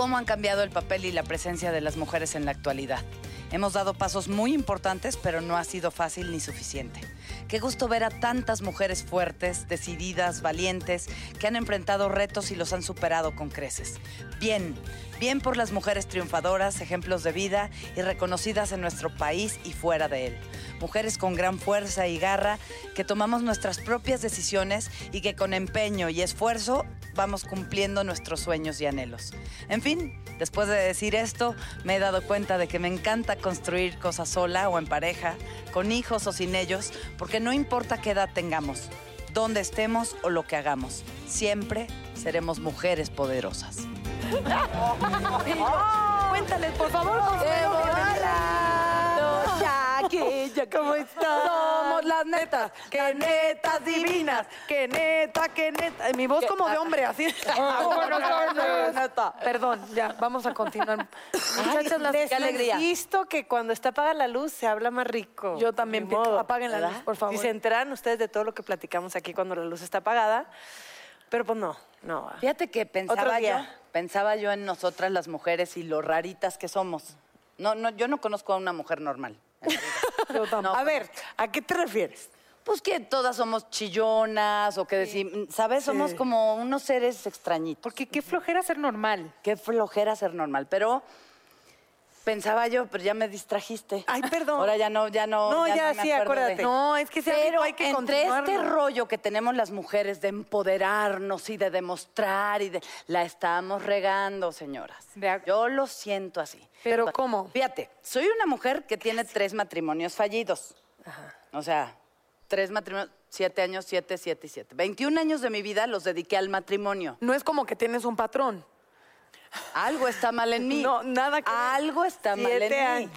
Cómo han cambiado el papel y la presencia de las mujeres en la actualidad. Hemos dado pasos muy importantes, pero no ha sido fácil ni suficiente. Qué gusto ver a tantas mujeres fuertes, decididas, valientes, que han enfrentado retos y los han superado con creces. Bien, bien por las mujeres triunfadoras, ejemplos de vida y reconocidas en nuestro país y fuera de él. Mujeres con gran fuerza y garra, que tomamos nuestras propias decisiones y que con empeño y esfuerzo vamos cumpliendo nuestros sueños y anhelos. En fin, después de decir esto, me he dado cuenta de que me encanta construir cosas sola o en pareja, con hijos o sin ellos, porque no importa qué edad tengamos, dónde estemos o lo que hagamos, siempre seremos mujeres poderosas. Cuéntales, por favor, Consuelo. Chaquilla, ¿cómo estás? Somos las netas, que netas divinas, que neta, que neta. Mi voz como de hombre, así. neta. Perdón, ya, vamos a continuar. Muchachas, las qué alegría. visto que cuando está apagada la luz se habla más rico. Yo también apaguen la luz, por favor. Si se enteran ustedes de todo lo que platicamos aquí cuando la luz está apagada, pero pues no, no. Fíjate que pensaba Otro yo. Pensaba yo en nosotras las mujeres y lo raritas que somos. No, no, yo no conozco a una mujer normal. No, A ver, ¿a qué te refieres? Pues que todas somos chillonas o que decimos, ¿sabes? Somos como unos seres extrañitos. Porque qué flojera ser normal. Qué flojera ser normal. Pero pensaba yo, pero ya me distrajiste. Ay, perdón. Ahora ya no, ya no. No, ya, me sí, de- acuérdate. No, es que si Pero hay que entre este rollo que tenemos las mujeres de empoderarnos y de demostrar y de la estamos regando, señoras. De ac- Yo lo siento así. ¿Pero cómo? Fíjate, soy una mujer que tiene tres matrimonios fallidos. O sea, tres matrimonios, siete años, siete, siete y siete. 21 años de mi vida los dediqué al matrimonio. No es como que tienes un patrón. Algo está mal en mí. No, nada que. Algo está mal en Siete mí. años.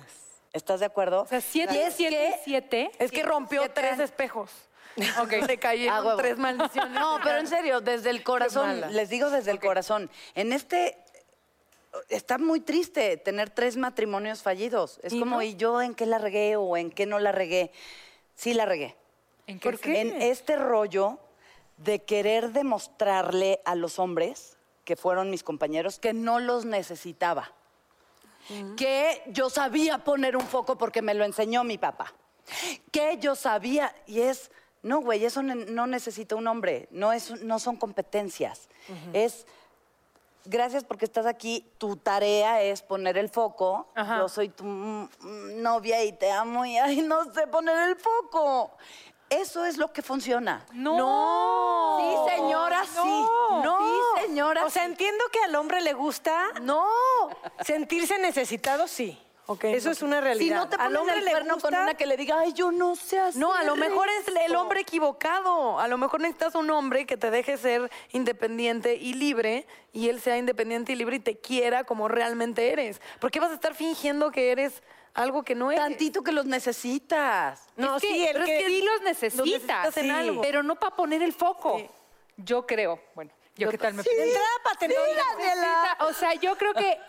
¿Estás de acuerdo? O sea, siete, es siete, que- siete. Es que rompió siete tres años. espejos. Ok. Le cayeron Ah, tres maldiciones. No, pero en serio, desde el corazón, les digo desde el corazón, en este está muy triste tener tres matrimonios fallidos. Es ¿Y como, no? ¿y yo en qué la regué o en qué no la regué? Sí la regué. ¿En qué ¿Por qué? En este rollo de querer demostrarle a los hombres, que fueron mis compañeros, que no los necesitaba. Que yo sabía poner un foco porque me lo enseñó mi papá. Que yo sabía, y es, no, güey, eso ne- no necesita un hombre, no, es, no son competencias. Es, gracias porque estás aquí, tu tarea es poner el foco. Ajá. Yo soy tu novia y te amo y ay, no sé poner el foco. Eso es lo que funciona. No. Sí, señora, sí. No. Sí, señora. O sea, sí. entiendo que al hombre le gusta no. sentirse necesitado, sí. Ok. Eso es una realidad. Si no te al hombre el le gusta con una que le diga, ay, yo no sé hacer No, a lo mejor es el esto". hombre equivocado. A lo mejor necesitas un hombre que te deje ser independiente y libre y él sea independiente y libre y te quiera como realmente eres. ¿Por qué vas a estar fingiendo que eres algo que no eres? Tantito que los necesitas. No, Es que- sí, el pero que- es que sí los necesitas, necesitas en sí, algo. pero no para poner el foco. Sí. Yo creo, bueno, yo qué tal me entrada, para tener Necesita- O sea, yo creo que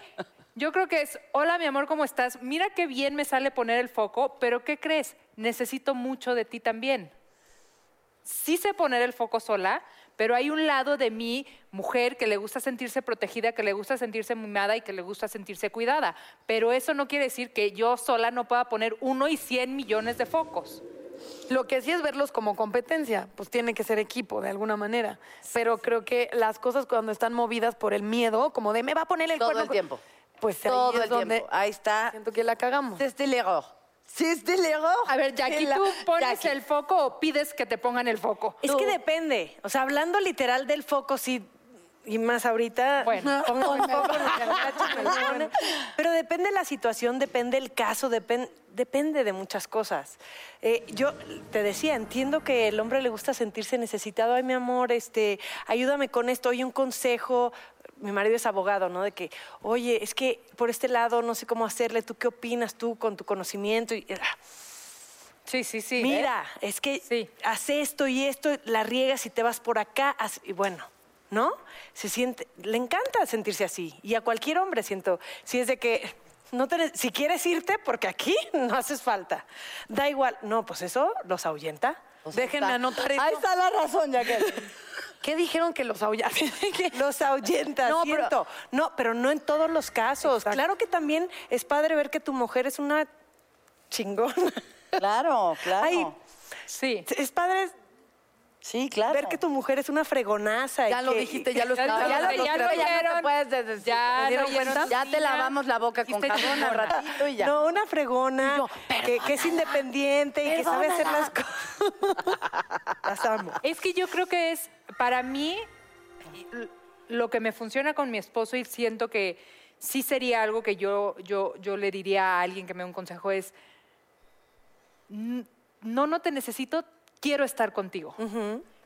yo creo que es, hola mi amor, ¿cómo estás? Mira qué bien me sale poner el foco, pero ¿qué crees? Necesito mucho de ti también. Sí sé poner el foco sola, pero hay un lado de mi mujer que le gusta sentirse protegida, que le gusta sentirse mimada y que le gusta sentirse cuidada. Pero eso no quiere decir que yo sola no pueda poner uno y cien millones de focos. Lo que sí es verlos como competencia, pues tiene que ser equipo de alguna manera. Pero creo que las cosas cuando están movidas por el miedo, como de me va a poner el Todo cuerno el con-", tiempo. pues Todo ahí es el donde tiempo. Ahí está. siento que la cagamos. C'est de l'error. C'est de l'error. A ver, Jackie, La- ¿tú pones Jackie. el foco o pides que te pongan el foco? Es que depende. O sea, hablando literal del foco, sí. Y más ahorita, Bueno. pongo me pone. Pero depende la situación, depende el caso, depen- depende de muchas cosas. Eh, yo te decía, entiendo que el hombre le gusta sentirse necesitado. Ay, mi amor, este, ayúdame con esto, oye, un consejo. Mi marido es abogado, ¿no? De que, oye, es que por este lado no sé cómo hacerle. ¿Tú qué opinas tú con tu conocimiento? Y, ah, Sí, sí, sí. Mira, es que Sí. hace esto y esto, la riegas y te vas por acá. haz- Y bueno, ¿no? Se siente, le encanta sentirse así. Y a cualquier hombre siento, si es de que, no te- si quieres irte, porque aquí no haces falta. Da igual. No, pues eso los ahuyenta. Déjenme anotar. Ahí está la razón, Jackie. ¿Qué dijeron que los aullan? Los ahuyenta, No, pero-. No, pero no en todos los casos. Exacto. Claro que también es padre ver que tu mujer es una chingona. Claro, claro. Ay, Sí. es padre sí, claro. ver que tu mujer es una fregonaza. y Ya lo que- dijiste, ya lo escuché. ya, ya ya lo ya no te puedes. Ya ¿Se lo dieron oyeron. cuenta? Ya te lavamos la boca con jabón un chingona. ratito y ya. No, una fregona, Y yo, que, que es independiente y que sabe hacer las cosas. las amo. Es que yo creo que es, para mí, lo que me funciona con mi esposo y siento que sí sería algo que yo, yo, yo le diría a alguien que me dé un consejo es, "N- no, no te necesito, quiero estar contigo.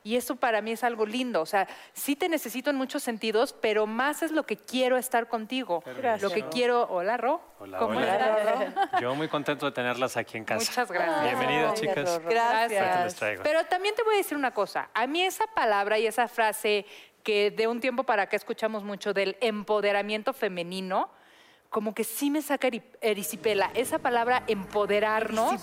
Y eso para mí es algo lindo. O sea, sí te necesito en muchos sentidos, pero más es lo que quiero estar contigo. Lo que quiero. Hola, Ro. Hola, ¿Cómo hola. estás? Yo muy contento de tenerlas aquí en casa. Muchas gracias. Bienvenidas, chicas. Traigo. Pero también te voy a decir una cosa. A mí esa palabra y esa frase que de un tiempo para acá escuchamos mucho del empoderamiento femenino, como que sí me saca eri- erisipela. Esa palabra empoderarnos.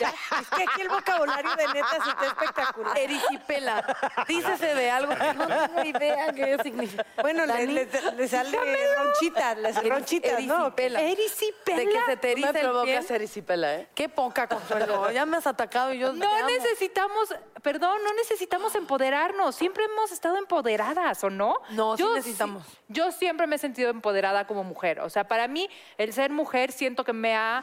Es que aquí el vocabulario de neta está espectacular. Ericipela. Dícese de algo que no tengo idea qué significa. Bueno, le, Dani, le- le sale ronchitas, les ronchitas, ¿no? Ericipela. Ericipela. De que se te Tú me eriza el erisipela, ¿eh? Qué poca consuelo. Ya me has atacado y yo te No amo. necesitamos, perdón, no necesitamos empoderarnos. Siempre hemos estado empoderadas, ¿o no? No, sí necesitamos. yo siempre me he sentido empoderada como mujer. O sea, para mí, el ser mujer siento que me ha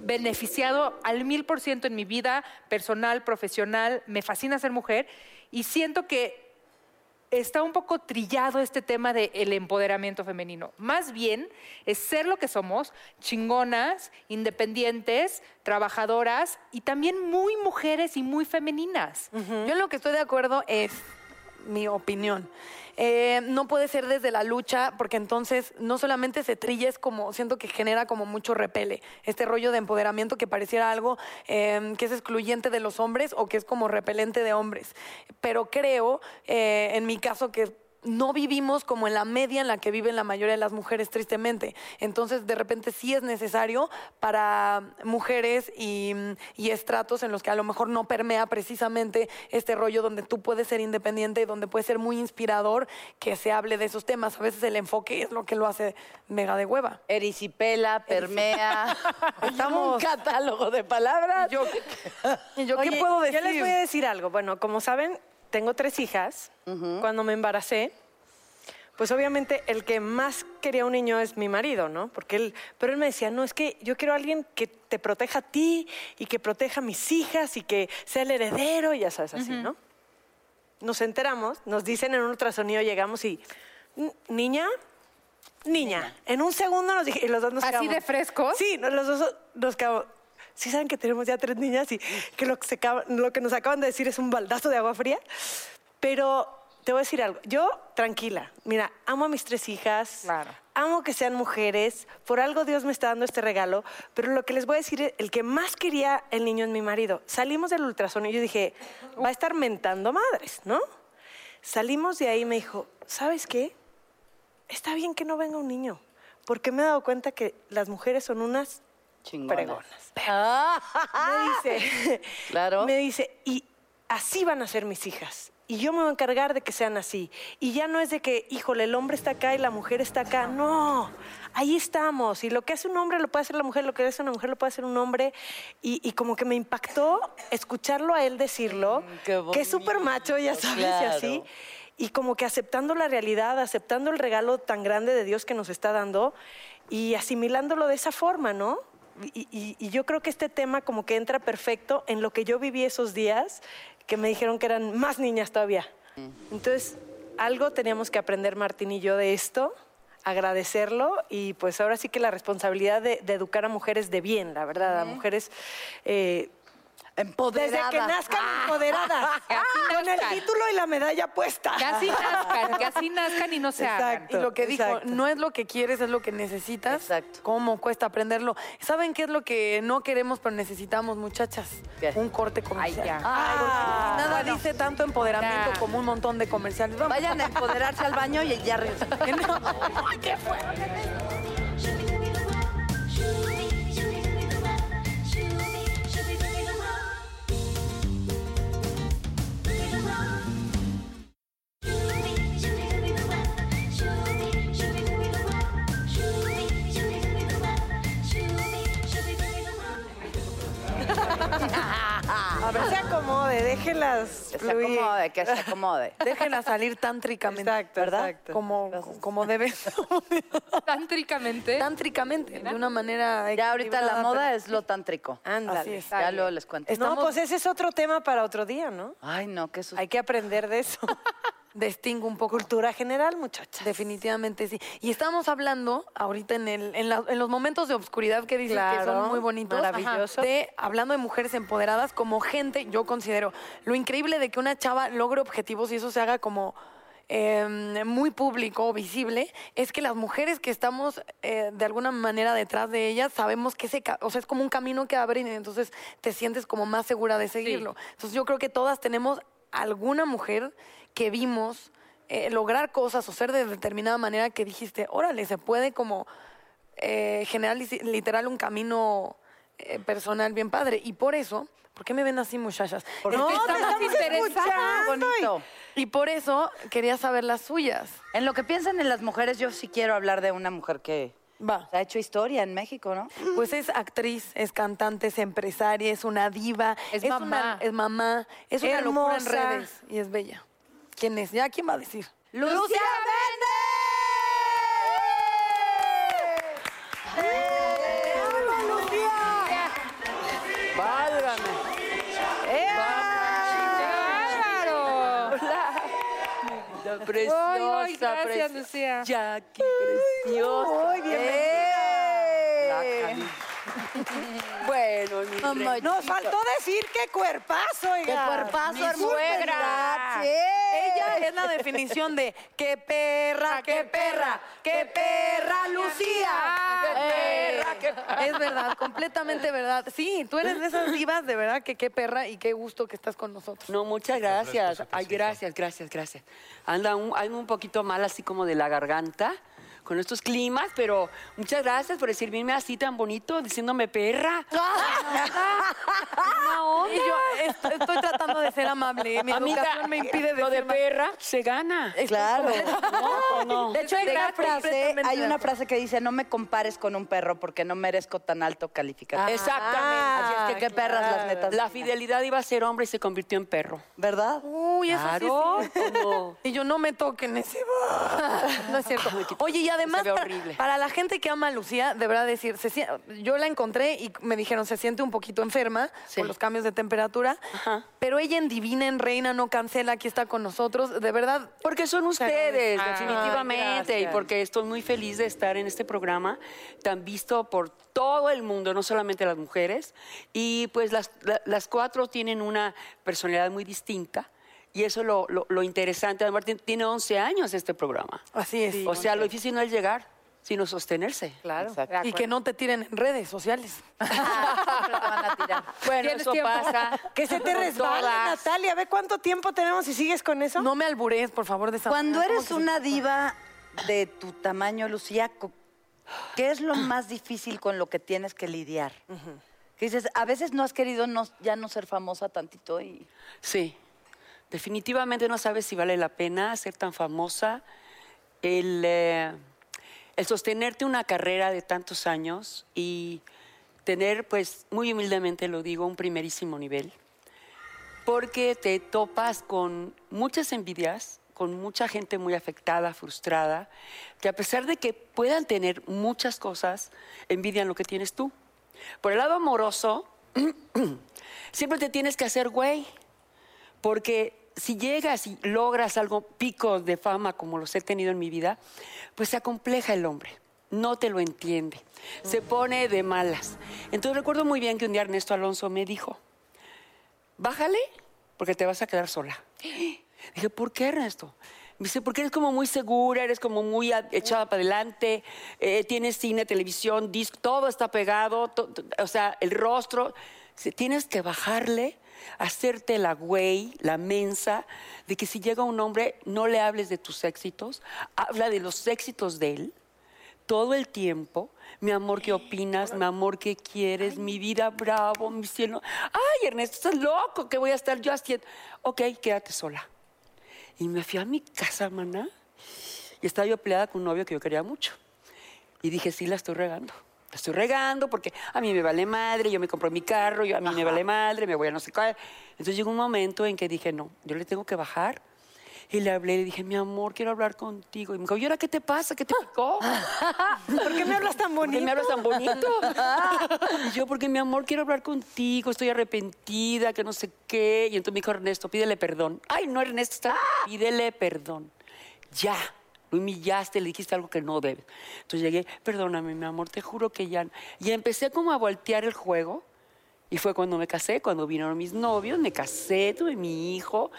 beneficiado al mil por ciento en mi vida personal, profesional. Me fascina ser mujer y siento que está un poco trillado este tema del empoderamiento femenino. Más bien es ser lo que somos, chingonas, independientes, trabajadoras y también muy mujeres y muy femeninas. Yo en lo que estoy de acuerdo es mi opinión. Eh, no puede ser desde la lucha, porque entonces no solamente se trilla, es como, siento que genera como mucho repele. Este rollo de empoderamiento que pareciera algo eh, que es excluyente de los hombres o que es como repelente de hombres. Pero creo, eh, en mi caso, que no vivimos como en la media en la que viven la mayoría de las mujeres, tristemente. Entonces, de repente sí es necesario para mujeres y, y estratos en los que a lo mejor no permea precisamente este rollo donde tú puedes ser independiente y donde puedes ser muy inspirador que se hable de esos temas. A veces el enfoque es lo que lo hace mega de hueva. Erisipela, permea. Estamos- un catálogo de palabras. Yo, ¿Y yo qué puedo decir? Yo les voy a decir algo. Bueno, como saben, tengo tres hijas. Cuando me embaracé, pues obviamente el que más quería un niño es mi marido, ¿no? Porque él, pero él me decía, no, es que yo quiero a alguien que te proteja a ti y que proteja a mis hijas y que sea el heredero, y ya sabes, así, ¿no? Nos enteramos, nos dicen en un ultrasonido, llegamos y, "N- niña, niña. En un segundo nos dije, y los dos nos ¿Así quedamos- de frescos? Sí, los dos nos quedamos. Sí saben que tenemos ya tres niñas y que lo que, se acaba- lo que nos acaban de decir es un baldazo de agua fría. Pero te voy a decir algo. Yo, tranquila. Mira, amo a mis tres hijas. Claro. Amo que sean mujeres. Por algo Dios me está dando este regalo. Pero lo que les voy a decir, es, el que más quería el niño es mi marido. Salimos del ultrasonido y yo dije, va a estar mentando madres, ¿no? Salimos de ahí y me dijo, ¿sabes qué? Está bien que no venga un niño. Porque me he dado cuenta que las mujeres son unas Chingona. pregonas. Ah, Me dice, Claro. me dice, y así van a ser mis hijas. Y yo me voy a encargar de que sean así. Y ya no es de que, híjole, el hombre está acá y la mujer está acá. No, ahí estamos. Y lo que hace un hombre lo puede hacer la mujer, lo que hace una mujer lo puede hacer un hombre. Y, y como que me impactó escucharlo a él decirlo, Mm, que es súper macho, ya sabes, y claro. así. y como que aceptando la realidad, aceptando el regalo tan grande de Dios que nos está dando y asimilándolo de esa forma, ¿no? Y, y- y yo creo que este tema como que entra perfecto en lo que yo viví esos días, que me dijeron que eran más niñas todavía. Entonces, algo teníamos que aprender Martín y yo de esto, agradecerlo y pues ahora sí que la responsabilidad de, de educar a mujeres de bien, la verdad, a mujeres... eh, desde que nazcan empoderadas, con el título y la medalla puesta. Que así nazcan, que así nazcan y no se hagan. Exacto. Y lo que dijo, exacto. no es lo que quieres, es lo que necesitas. Exacto. ¿Cómo cuesta aprenderlo? ¿Saben qué es lo que no queremos, pero necesitamos, muchachas? ¿Qué? Un corte comercial. Ay, ya. Ay, nada dice tanto empoderamiento como un montón de comerciales. Vamos. Vayan a empoderarse al baño y ya regresan. Que no. A ver, se acomode, déjenlas Que se fluir. acomode, que se acomode. Déjenla salir tántricamente. Exacto, ¿verdad? exacto. Como, como debe. Tántricamente. Tántricamente, de una manera. Ya ahorita la moda es lo tántrico. Ándale. Ya luego les cuento. Estamos- No, pues ese es otro tema para otro día, ¿no? Ay, no, qué susto. Hay que aprender de eso. Distingo un poco. Cultura general, muchachas. Definitivamente sí. Y estamos hablando ahorita en, el, en, la- en los momentos de obscuridad que dices que son muy bonitos. maravilloso. De, hablando de mujeres empoderadas como gente, yo considero lo increíble de que una chava logre objetivos y eso se haga como eh, muy público, visible, es que las mujeres que estamos eh, de alguna manera detrás de ellas sabemos que ese, o sea, es como un camino que abren y entonces te sientes como más segura de seguirlo. Entonces yo creo que todas tenemos alguna mujer que vimos eh, lograr cosas o ser de determinada manera que dijiste, órale, se puede como eh, generar li- literal un camino eh, personal bien padre. Y por eso, ¿por qué me ven así, muchachas? Porque te estamos. Bonito. Y por eso quería saber las suyas. En lo que piensan en las mujeres, yo sí quiero hablar de una mujer que Va. ha hecho historia en México, ¿no? Pues es actriz, es cantante, es empresaria, es una diva. Es mamá. es mamá. Es una locura en redes. Y es bella. ¿Quién es? ¿Ya quién va a decir? ¡Lucía ¡Bárbaro! Preciosa, Ay, ay, gracias, preciosa. Lucía. Jackie, preciosa. Ay, bienvenida. Bueno, mi Mamá. Nos faltó decir qué cuerpazo, oiga. ¡Qué cuerpazo, suegra. Ella es la definición de qué perra, qué perra, qué perra, Lucía. Qué perra, qué Es verdad, completamente verdad. Sí, tú eres de esas divas, de verdad, que qué perra y qué gusto que estás con nosotros. No, muchas gracias. Ay, gracias, gracias, gracias. Anda un, un poquito mal así como de la garganta con estos climas, pero muchas gracias por recibirme así tan bonito, diciéndome perra. Y yo est- estoy tratando de ser amable. Mi Amiga, educación me impide lo de decir más. perra se gana. Claro. No, no. De hecho, hay una frase, completamente hay de una acuerdo. frase que dice, no me compares con un perro porque no merezco tan alto calificativo. Exactamente. Así es que qué perras las netas. La fidelidad iba a ser hombre y se convirtió en perro. ¿Verdad? Uy, eso Claro, sí es cierto. como- Y yo no me toquen ese. No es cierto. Oye, y además, Se ve para, horrible. para la gente que ama a Lucía, de verdad decir, se yo la encontré y me dijeron, se siente un poquito enferma Sí. por los cambios de temperatura, Ajá. pero ella en Divina, en Reina, no cancela, aquí está con nosotros. De verdad, Porque son ustedes, Ay, definitivamente, y gracias. porque estoy muy feliz de estar en este programa tan visto por todo el mundo, no solamente las mujeres. Y pues las, la- las cuatro tienen una personalidad muy distinta. Y eso es lo, lo- lo interesante. Además, tien- tiene 11 años este programa. así es. o sea, lo difícil no es llegar, sino sostenerse. Claro. Exacto. Y que no te tiren en redes sociales. Siempre te van a tirar. Bueno, ¿Tienes eso tiempo? pasa. Que se te resbale. Natalia. Ve cuánto tiempo tenemos y sigues con eso. No me alburees, por favor, de esa Cuando manera. eres ¿Cómo que se- una diva de tu tamaño, Lucía, ¿qué es lo más difícil con lo que tienes que lidiar? Que dices, a veces no has querido no- ya no ser famosa tantito y... Sí, definitivamente no sabes si vale la pena ser tan famosa. El, eh, el sostenerte una carrera de tantos años y tener, pues, muy humildemente lo digo, un primerísimo nivel. Porque te topas con muchas envidias, con mucha gente muy afectada, frustrada, que a pesar de que puedan tener muchas cosas, envidian lo que tienes tú. Por el lado amoroso, siempre te tienes que hacer güey, porque si llegas y logras algo pico de fama como los he tenido en mi vida, pues se acompleja el hombre, no te lo entiende, se pone de malas. Entonces recuerdo muy bien que un día Ernesto Alonso me dijo, bájale porque te vas a quedar sola. Dije, ¿por qué Ernesto? Me dice, porque eres como muy segura, eres como muy echada para adelante, eh, tienes cine, televisión, disco, todo está pegado, o sea, el rostro. Dice, tienes que bajarle, hacerte la güey, la mensa, de que si llega un hombre, no le hables de tus éxitos, habla de los éxitos de él todo el tiempo. Mi amor, ¿qué opinas? Mi amor, ¿qué quieres? Mi vida, bravo, mi cielo. Ay, Ernesto, estás loco, ¿qué voy a estar yo haciendo? Ok, quédate sola. Y me fui a mi casa, maná. Y estaba yo peleada con un novio que yo quería mucho. Y dije, sí, la estoy regando. La estoy regando porque a mí me vale madre, yo me compro mi carro, yo, a mí me vale madre, me voy a no sé qué. Entonces llegó un momento en que dije, no, yo le tengo que bajar. Y le hablé, le dije, mi amor, quiero hablar contigo. Y me dijo, ¿y ahora qué te pasa? ¿Qué te picó? ¿Por qué me hablas tan ¿Por qué bonito? me hablas tan bonito? y yo, porque mi amor, quiero hablar contigo, estoy arrepentida, que no sé qué. Y entonces me dijo Ernesto, pídele perdón. Ay, no, Ernesto, está... pídele perdón. Ya. Lo humillaste, le dijiste algo que no debes. Entonces llegué, perdóname, mi amor, te juro que ya. no". Y empecé como a voltear el juego. Y fue cuando me casé, cuando vinieron mis novios, me casé, tuve mi hijo.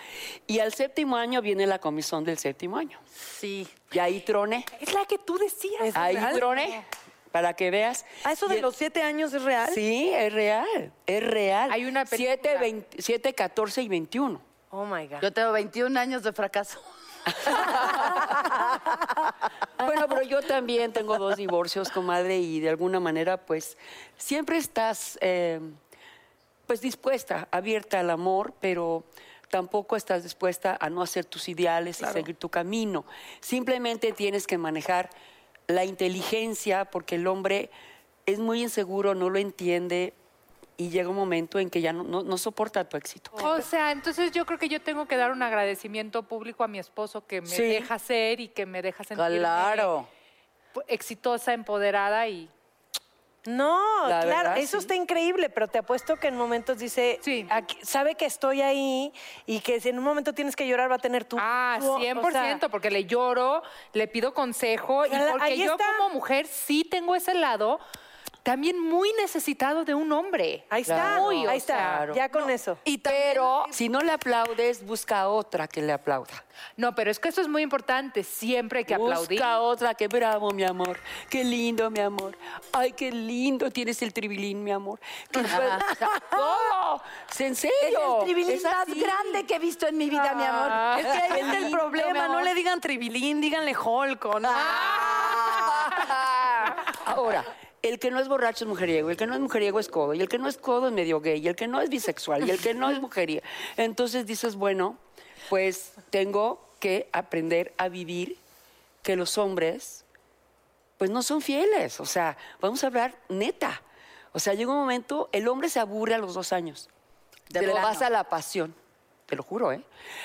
Y al séptimo año viene la comisión del séptimo año. Sí. Y ahí troné. Es la que tú decías. Ahí real? troné. Para que veas. ¿A eso de el- los siete años es real? Sí, es real, es real. Hay una 7, película. 20 7, 14 y 21. Oh my God. Yo tengo 21 años de fracaso. Bueno, pero yo también tengo dos divorcios, comadre, y de alguna manera, pues, siempre estás, eh, pues, dispuesta, abierta al amor, pero tampoco estás dispuesta a no hacer tus ideales y seguir tu camino. Simplemente tienes que manejar la inteligencia, porque el hombre es muy inseguro, no lo entiende, y llega un momento en que ya no, no- no soporta tu éxito. O sea, entonces yo creo que yo tengo que dar un agradecimiento público a mi esposo que me Sí. deja ser y que me deja sentirme Claro. pu- exitosa, empoderada y No, La claro, verdad, eso sí. está increíble, pero te apuesto que en momentos dice, Sí. aquí- sabe que estoy ahí y que si en un momento tienes que llorar va a tener tu... Ah, tu- o 100%, sea, porque le lloro, le pido consejo y porque yo está. como mujer sí tengo ese lado también muy necesitado de un hombre. ahí está, Claro, Muy, ahí está, claro. ya con eso. Y pero si no le aplaudes, busca otra que le aplauda. No, pero es que eso es muy importante, siempre hay que aplaudir. Busca otra que bravo, mi amor. Qué lindo, mi amor. Ay, qué lindo tienes el tribilín, mi amor. Qué suave. O sea, todo. Es en serio. el tribilín Es más así. grande que he visto en mi vida, mi amor. Es que ahí Qué está el problema. No le digan tribilín, díganle holco. ¿no? Ahora, el que no es borracho es mujeriego, el que no es mujeriego es codo, y el que no es codo es medio gay, y el que no es bisexual, y el que no es mujeriego. Entonces dices, bueno, pues tengo que aprender a vivir que los hombres, pues no son fieles. O sea, vamos a hablar neta. O sea, llega un momento, el hombre se aburre a los dos años. De le plano. pasa la pasión. Te lo juro, ¿eh?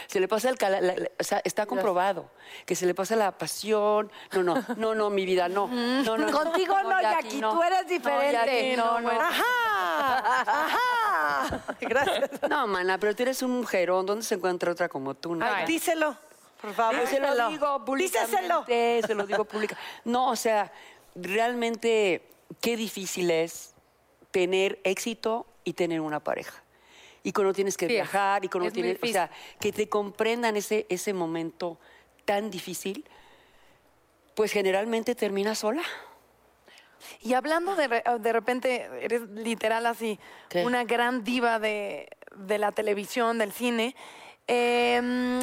Se le pasa el... cala- la- la- o sea, está comprobado que se le pasa la pasión. No, no, no, no, mi vida, no. no, no Contigo no, Jackie, tú eres diferente. Jackie, no, no. ¡Ajá! ¡Ajá! Gracias. No, mana, pero tú eres un mujerón. ¿Dónde se encuentra otra como tú? No? Ay, díselo, por favor. se lo díselo. digo públicamente. Díselo. Se lo digo pública. No, o sea, realmente qué difícil es tener éxito y tener una pareja. Y cuando tienes que Sí, viajar y cuando tienes, o sea, que te comprendan ese, ese momento tan difícil, pues generalmente terminas sola. Y hablando de, de repente, eres literal así, ¿Qué? una gran diva de, de la televisión, del cine. eh,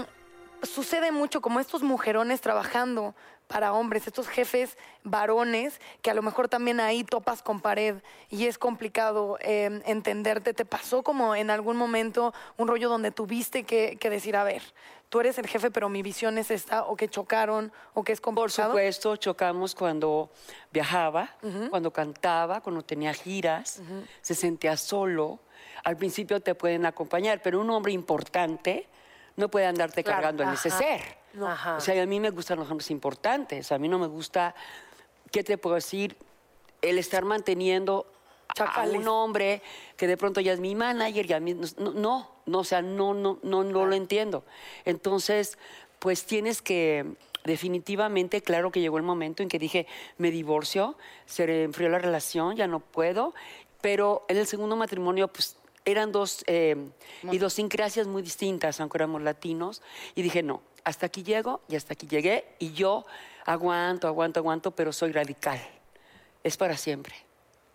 sucede mucho como estos mujerones trabajando para hombres, estos jefes varones, que a lo mejor también ahí topas con pared y es complicado eh, entenderte. ¿Te pasó como en algún momento un rollo donde tuviste que, que decir, a ver, tú eres el jefe, pero mi visión es esta, o que chocaron, o que es Por complicado? supuesto, chocamos cuando viajaba, cuando cantaba, cuando tenía giras, se sentía solo. Al principio te pueden acompañar, pero un hombre importante no puede andarte Claro, cargando ajá. Ajá. O sea, a mí me gustan los hombres importantes. A mí no me gusta, ¿qué te puedo decir? El estar manteniendo a un hombre que de pronto ya es mi manager, ya mi- no, no, no, o sea, no, no, no, no lo entiendo. Entonces, pues tienes que, definitivamente, claro que llegó el momento en que dije, me divorcio, se enfrió la relación, ya no puedo, pero en el segundo matrimonio, pues eran dos eh, idiosincrasias muy distintas, aunque éramos latinos, y dije, no, hasta aquí llego y hasta aquí llegué, y yo aguanto, aguanto, aguanto, pero soy radical. Es para siempre.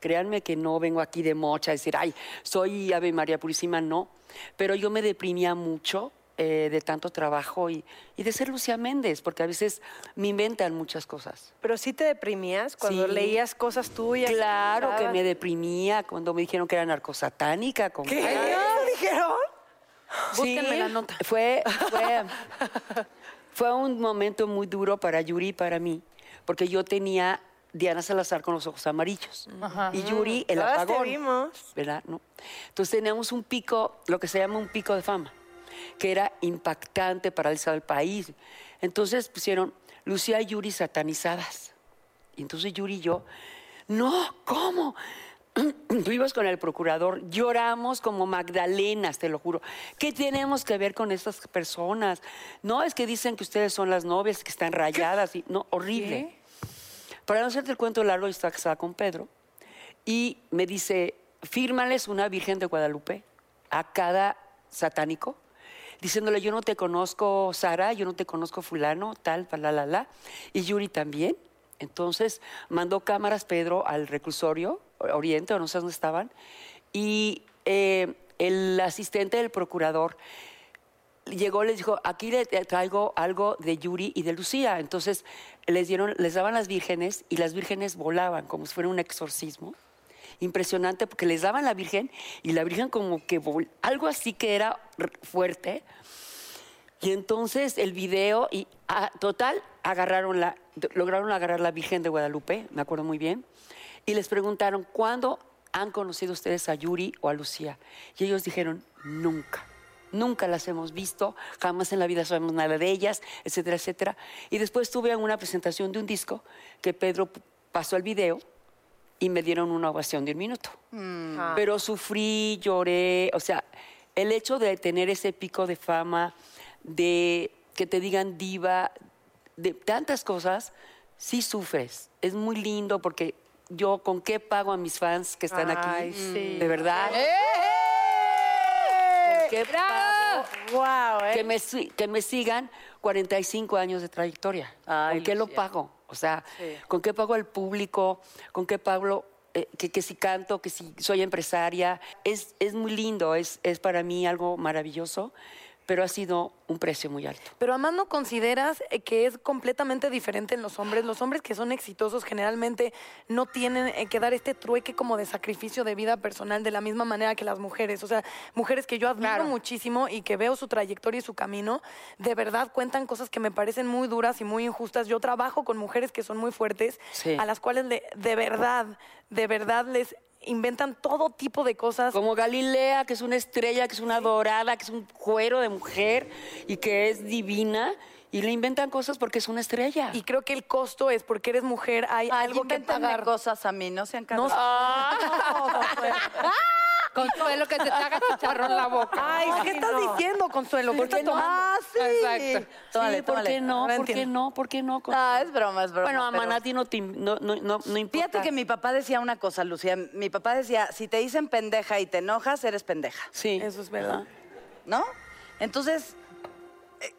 Créanme que no vengo aquí de mocha a decir, ay, soy Ave María Purísima, no. Pero yo me deprimía mucho eh, de tanto trabajo y, y de ser Lucía Méndez, porque a veces me inventan muchas cosas. Pero sí te deprimías cuando Sí. leías cosas tuyas. Claro que me deprimía cuando me dijeron que era narcosatánica. como- ¿Qué? Búsquenme la nota. Fue, fue, fue un momento muy duro para Yuri y para mí, porque yo tenía Diana Salazar con los ojos amarillos. Y Yuri, el Todas te apagón. vimos. ¿Verdad? ¿No? Entonces teníamos un pico, lo que se llama un pico de fama, que era impactante para el del país. Entonces pusieron Lucía y Yuri satanizadas. Y entonces Yuri y yo, no, ¿cómo? Fuimos con el procurador, lloramos como Magdalenas, te lo juro. ¿Qué tenemos que ver con estas personas? No, es que dicen que ustedes son las novias que están rayadas. Y, no, horrible. Para no hacerte el cuento largo, yo estaba casada con Pedro y me dice, fírmales una Virgen de Guadalupe a cada satánico, diciéndole, yo no te conozco Sara, yo no te conozco fulano, tal, la, la, la. Y Yuri también. Entonces mandó cámaras Pedro al reclusorio, Oriente, o no sé dónde estaban, y eh, el asistente del procurador llegó, les dijo, aquí le traigo algo de Yuri y de Lucía. Entonces les dieron, les daban las vírgenes y las vírgenes volaban como si fuera un exorcismo. Impresionante porque les daban la virgen y la virgen como que algo así que era fuerte. Y entonces el video y ah, total agarraron la lograron agarrar la Virgen de Guadalupe, me acuerdo muy bien, y les preguntaron ¿cuándo han conocido ustedes a Yuri o a Lucía? Y ellos dijeron nunca. Nunca las hemos visto, jamás en la vida sabemos nada de ellas, etcétera, etcétera. Y después tuve una presentación de un disco que Pedro pasó el video y me dieron una ovación de un minuto. Pero sufrí, lloré, o sea, el hecho de tener ese pico de fama, de que te digan diva, de tantas cosas, sí sufres. Es muy lindo porque yo con qué pago a mis fans que están aquí, Ay, sí. de verdad. ¿Con qué pago Wow, ¿eh? que me, que me sigan 45 años de trayectoria. Ay, ¿Con qué lo pago? O sea, ¿con qué pago al público? ¿Con qué pago eh, que, que si canto, que si soy empresaria? Es, es muy lindo, es, es para mí algo maravilloso, pero ha sido un precio muy alto. Pero además no consideras eh, que es completamente diferente en los hombres. Los hombres que son exitosos generalmente no tienen eh, que dar este trueque como de sacrificio de vida personal de la misma manera que las mujeres. O sea, mujeres que yo admiro muchísimo y que veo su trayectoria y su camino, de verdad cuentan cosas que me parecen muy duras y muy injustas. Yo trabajo con mujeres que son muy fuertes, Sí. a las cuales le- de verdad, de verdad les inventan todo tipo de cosas. Como Galilea, que es una estrella, que es una dorada, que es un cuero de mujer y que es divina, y le inventan cosas porque es una estrella. Y creo que el costo es porque eres mujer, hay Ay, algo que pagar. cosas a mí, no sean No, cabrones. Consuelo que se te haga chicharrón la boca. Ay, ¿qué estás diciendo, Consuelo? ¿Qué ¿Por qué no? Ah, sí. Exacto. Tómale, sí, ¿por tómale. qué no? ¿Por qué no? ¿Por qué no? Ah, es broma, es broma. bueno, a pero- Manati no, te no, no, no, no importa. Fíjate que mi papá decía una cosa, Lucía. Mi papá decía, si te dicen pendeja y te enojas, eres pendeja. Sí. Eso es verdad. ¿no? Entonces, eh,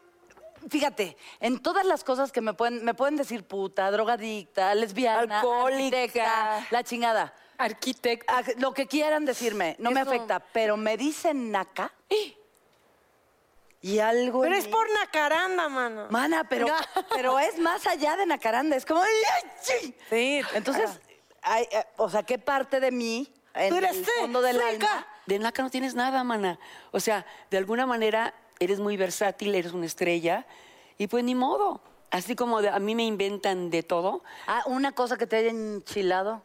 fíjate, en todas las cosas que me pueden, me pueden decir puta, drogadicta, lesbiana, Alcohólica. la chingada. Arquitecto. Ah, Lo que quieran decirme, no me Eso- afecta, pero me dicen naca y algo. Pero en es mí- por Nacaranda, mano. Mana, pero, pero es más allá de Nacaranda, es como. ¡ay, sí! Sí. Entonces, hay, eh, o sea, ¿qué parte de mí, en Tú eres el fe- fondo del seca. alma, De naca no tienes nada, mana. O sea, de alguna manera eres muy versátil, eres una estrella, y pues ni modo. Así como de- a mí me inventan de todo, Ah, una cosa que te haya enchilado.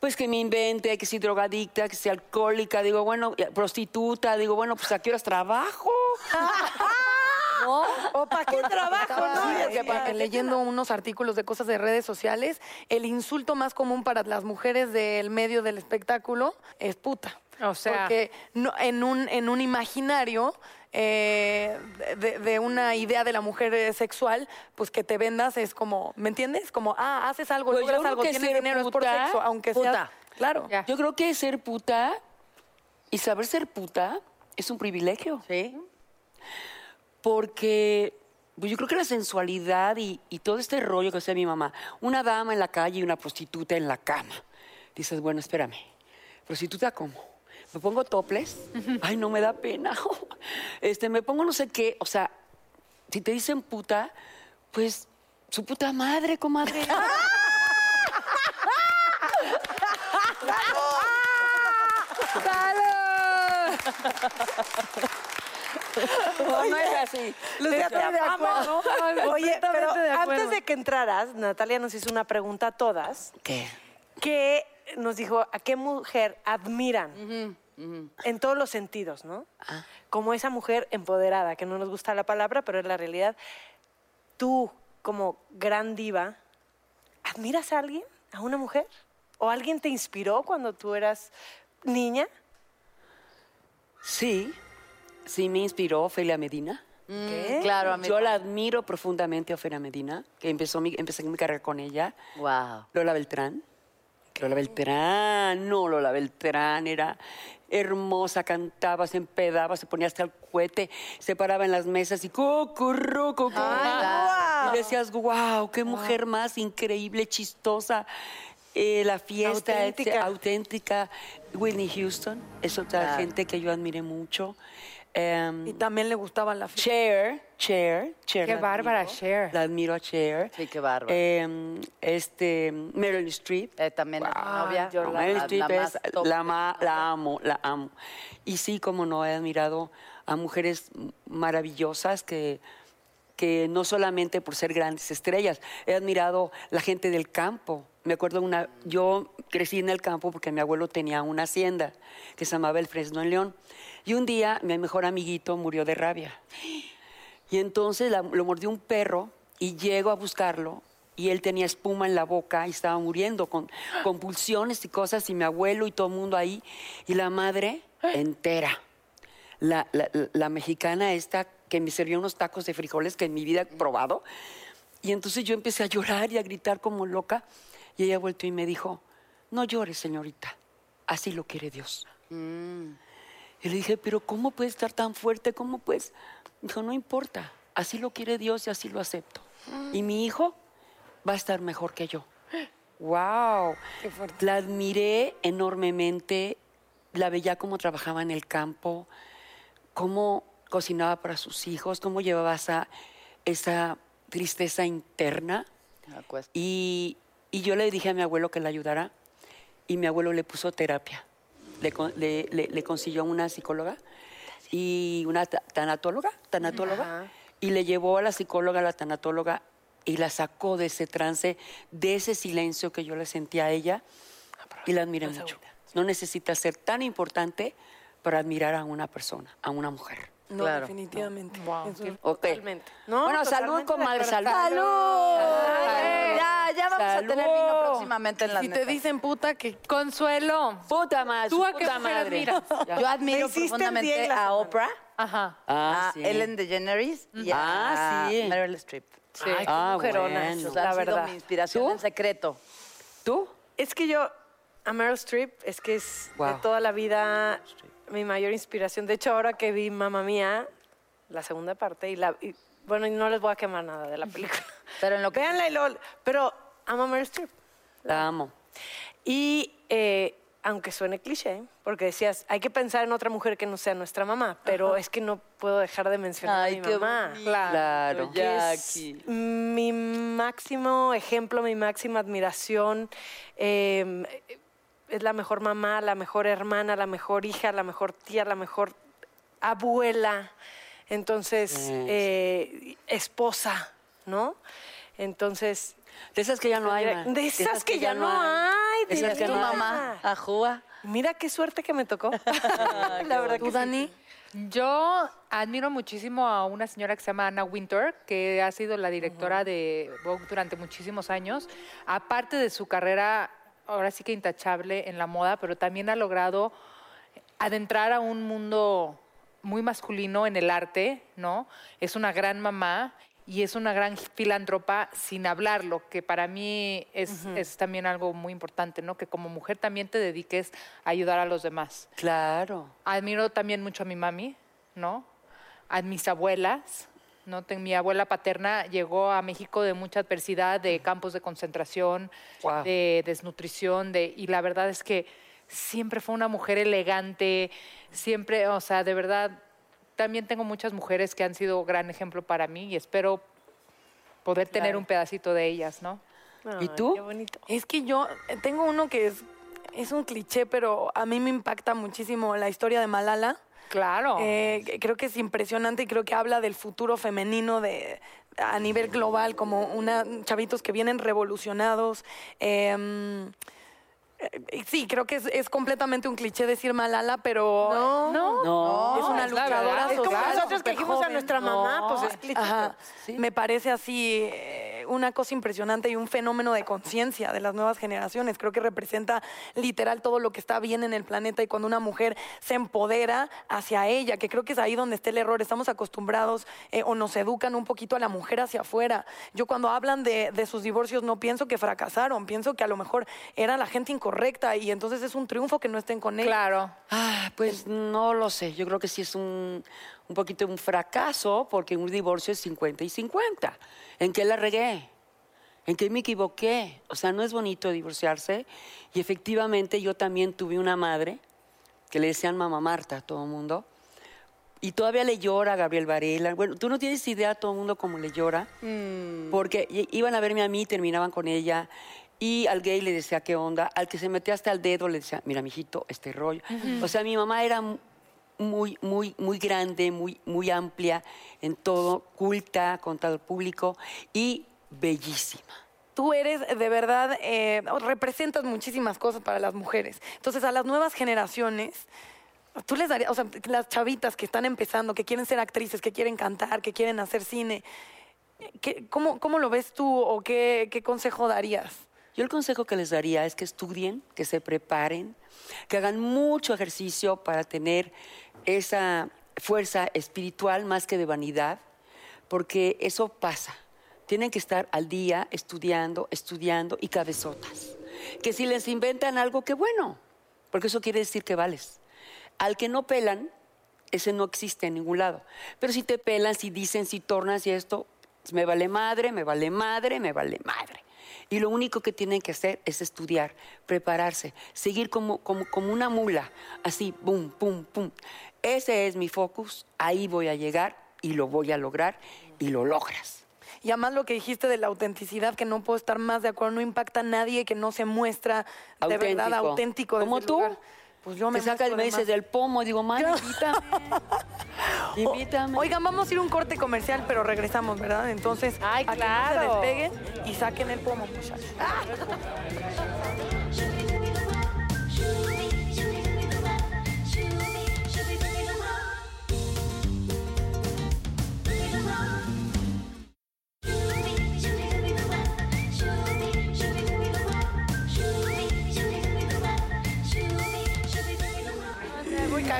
Pues que me invente, que soy drogadicta, que sea alcohólica, digo, bueno, prostituta, digo, bueno, pues a qué horas trabajo. ¿O para qué trabajo, no? Sí, porque porque leyendo unos artículos de cosas de redes sociales, el insulto más común para las mujeres del medio del espectáculo es puta. O sea- Porque no- en, un, en un imaginario eh, de, de una idea de la mujer eh, sexual, pues que te vendas es como, ¿me entiendes? Como, ah, haces algo, Pues logras algo, que tienes dinero, es por sexo, aunque puta. sea... Claro. Ya. Yo creo que ser puta y saber ser puta es un privilegio. ¿Sí? Porque pues yo creo que la sensualidad y, y todo este rollo que hacía mi mamá, una dama en la calle y una prostituta en la cama. Dices, bueno, espérame, ¿prostituta cómo? ¿Me pongo toples? Ay, no me da pena. Este, me pongo no sé qué. O sea, si te dicen puta, pues su puta madre, comadre. No, no es así. Lucía, te amamos. Oye, pero Completamente de acuerdo. antes de que entraras, Natalia nos hizo una pregunta a todas ¿Qué? que nos dijo a qué mujer admiran en todos los sentidos, ¿no? Como esa mujer empoderada, que no nos gusta la palabra, pero es la realidad. Tú, como gran diva, ¿admiras a alguien? ¿A una mujer? ¿O alguien te inspiró cuando tú eras niña? Sí, sí me inspiró Ofelia Medina. ¿Qué? Claro, a. Yo la admiro profundamente a Ofelia Medina, que empezó mi, empecé mi carrera con ella. Wow. Lola Beltrán. Lola Beltrán, no, Lola Beltrán era hermosa, cantaba, se empedaba, se ponía hasta el cohete, se paraba en las mesas y cucurru, cucurru. Y decías, wow, qué mujer más increíble, chistosa. Eh, la fiesta Auténtica. auténtica. Whitney Houston es otra Claro. gente que yo admiré mucho. Em, Y también le gustaban la fiesta. Cher, Cher, Cher. Qué la bárbara, admiro. Cher. La admiro a Cher. Sí, qué bárbara. Em, este, Meryl Streep. Eh, también es mi novia. No, la- Meryl la- Streep la es- la, ma- la amo, la amo. Y sí, como no, he admirado a mujeres maravillosas que, que no solamente por ser grandes estrellas, he admirado la gente del campo. Me acuerdo una, yo crecí en el campo porque mi abuelo tenía una hacienda que se llamaba El Fresno en León. Y un día mi mejor amiguito murió de rabia. Y entonces lo mordió un perro y llego a buscarlo y él tenía espuma en la boca y estaba muriendo con convulsiones y cosas y mi abuelo y todo el mundo ahí y la madre entera. La, la- mexicana esta que me servía unos tacos de frijoles que en mi vida he probado. Y entonces yo empecé a llorar y a gritar como loca y ella volvió y me dijo, no llores señorita, así lo quiere Dios. Y le dije, pero ¿cómo puedes estar tan fuerte? ¿Cómo puedes? Dijo, no importa, así lo quiere Dios y así lo acepto. Y mi hijo va a estar mejor que yo. ¡Wow! La admiré enormemente, la veía cómo trabajaba en el campo, cómo cocinaba para sus hijos, cómo llevaba esa, esa tristeza interna. Y, y yo le dije a mi abuelo que la ayudara y mi abuelo le puso terapia. Le, con- le- le- le consiguió una psicóloga y una ta- tanatóloga, tanatóloga y le llevó a la psicóloga, a la tanatóloga y la sacó de ese trance, de ese silencio que yo le sentía a ella y la admiré mucho. No necesita ser tan importante para admirar a una persona, a una mujer. No, Claro. definitivamente. Eso- Ok. Totalmente. No, bueno, salud, totalmente de comadre, acuerdo. salud. Ya, vamos a tener vino próximamente en la Si te dicen puta, que Consuelo. Puta madre, ¿Tú a qué puta mujer madre. admiras? Yo admiro profundamente la a. Oprah, Ajá. Ah, a sí. Ellen DeGeneres y Ah, a sí. Meryl Streep. Ay, qué Ah, mujeronas, bueno. O sea, la verdad. mi inspiración ¿Tú? en secreto. ¿Tú? Es que yo, a Meryl Streep, es que es de toda la vida mi mayor inspiración. De hecho, ahora que vi Mamma Mía, la segunda parte, y la. y, bueno, y no les voy a quemar nada de la película. Pero en lo que- Véanla y luego- Pero amo a Meryl Streep. La amo. Y eh, aunque suene cliché, porque decías, hay que pensar en otra mujer que no sea nuestra mamá, pero es que no puedo dejar de mencionar Ay, a mi qué mamá. bonito. Claro. que es mi máximo ejemplo, mi máxima admiración. eh, es la mejor mamá, la mejor hermana, la mejor hija, la mejor tía, la mejor abuela. Entonces, eh, esposa, ¿no? Entonces, De esas que ya no hay. ma. de esas, que, ya no hay, Es el Es que tu más- mamá, Ajúa. Mira qué suerte que me tocó. La verdad ¿Tú, Dani? Yo admiro muchísimo a una señora que se llama Anna Winter, que ha sido la directora de Vogue durante muchísimos años. Aparte de su carrera, ahora sí que intachable en la moda, pero también ha logrado adentrar a un mundo muy masculino en el arte, ¿no? Es una gran mamá y es una gran filántropa sin hablarlo, que para mí es, es también algo muy importante, ¿no? Que como mujer también te dediques a ayudar a los demás. Claro. Admiro también mucho a mi mami, ¿no? A mis abuelas, ¿no? Mi abuela paterna llegó a México de mucha adversidad, de campos de concentración, de desnutrición, de, y la verdad es que siempre fue una mujer elegante, siempre, o sea, de verdad, también tengo muchas mujeres que han sido gran ejemplo para mí y espero poder tener un pedacito de ellas, ¿no? ¿Y tú? Qué bonito. Es que yo eh, tengo uno que es, es un cliché, pero a mí me impacta muchísimo la historia de Malala. Claro. Eh, creo que es impresionante y creo que habla del futuro femenino de, a nivel global, como una, chavitos que vienen revolucionados. Em, eh, sí, creo que es, es completamente un cliché decir Malala, pero No, no, No. es una es luchadora verdad. Es como social, nosotros que dijimos a nuestra mamá, No. pues es cliché. Ajá. Sí. Me parece así eh, una cosa impresionante y un fenómeno de conciencia de las nuevas generaciones. Creo que representa literal todo lo que está bien en el planeta y cuando una mujer se empodera hacia ella, que creo que es ahí donde está el error. Estamos acostumbrados eh, o nos educan un poquito a la mujer hacia afuera. Yo cuando hablan de, de sus divorcios no pienso que fracasaron, pienso que a lo mejor era la gente incorrecta y entonces es un triunfo que no estén con ella. Claro. Ah, pues no lo sé. Yo creo que sí es un, un poquito un fracaso porque un divorcio es 50 y 50. ¿En qué la regué? ¿En qué me equivoqué? O sea, no es bonito divorciarse. Y efectivamente yo también tuve una madre que le decían mamá Marta a todo el mundo. Y todavía le llora a Gabriel Varela. Bueno, tú no tienes idea a todo el mundo cómo le llora. Porque i- iban a verme a mí, terminaban con ella. Y al gay le decía, ¿qué onda? Al que se metía hasta el dedo le decía, mira, mijito, este rollo. O sea, mi mamá era mu- muy, muy, muy grande, muy, muy amplia en todo, culta con todo el público y bellísima. tú eres de verdad, eh, representas muchísimas cosas para las mujeres. Entonces, a las nuevas generaciones, tú les darías, o sea, las chavitas que están empezando, que quieren ser actrices, que quieren cantar, que quieren hacer cine, ¿qué- cómo, cómo lo ves tú o qué, qué consejo darías? Yo el consejo que les daría es que estudien, que se preparen, que hagan mucho ejercicio para tener esa fuerza espiritual más que de vanidad, porque eso pasa. Tienen que estar al día estudiando, estudiando y cabezotas. Que si les inventan algo, que bueno, porque eso quiere decir que vales. Al que no pelan, ese no existe en ningún lado. Pero si te pelan, si dicen, si tornas y esto, me vale madre, me vale madre, me vale madre. Y lo único que tienen que hacer es estudiar, prepararse, seguir como, como, como una mula, así, pum, pum, pum. Ese es mi focus, ahí voy a llegar y lo voy a lograr y lo logras. Y además lo que dijiste de la autenticidad, que no puedo estar más de acuerdo, no impacta a nadie que no se muestra de verdad Auténtico. auténtico. Como tú. lugar. Pues yo me saca y muestro me de dices más. del pomo, digo, man, invítame. invítame. Oigan, vamos a ir a un corte comercial, pero regresamos, ¿verdad? Entonces, Ay, a que no se despeguen y saquen el pomo, muchachos.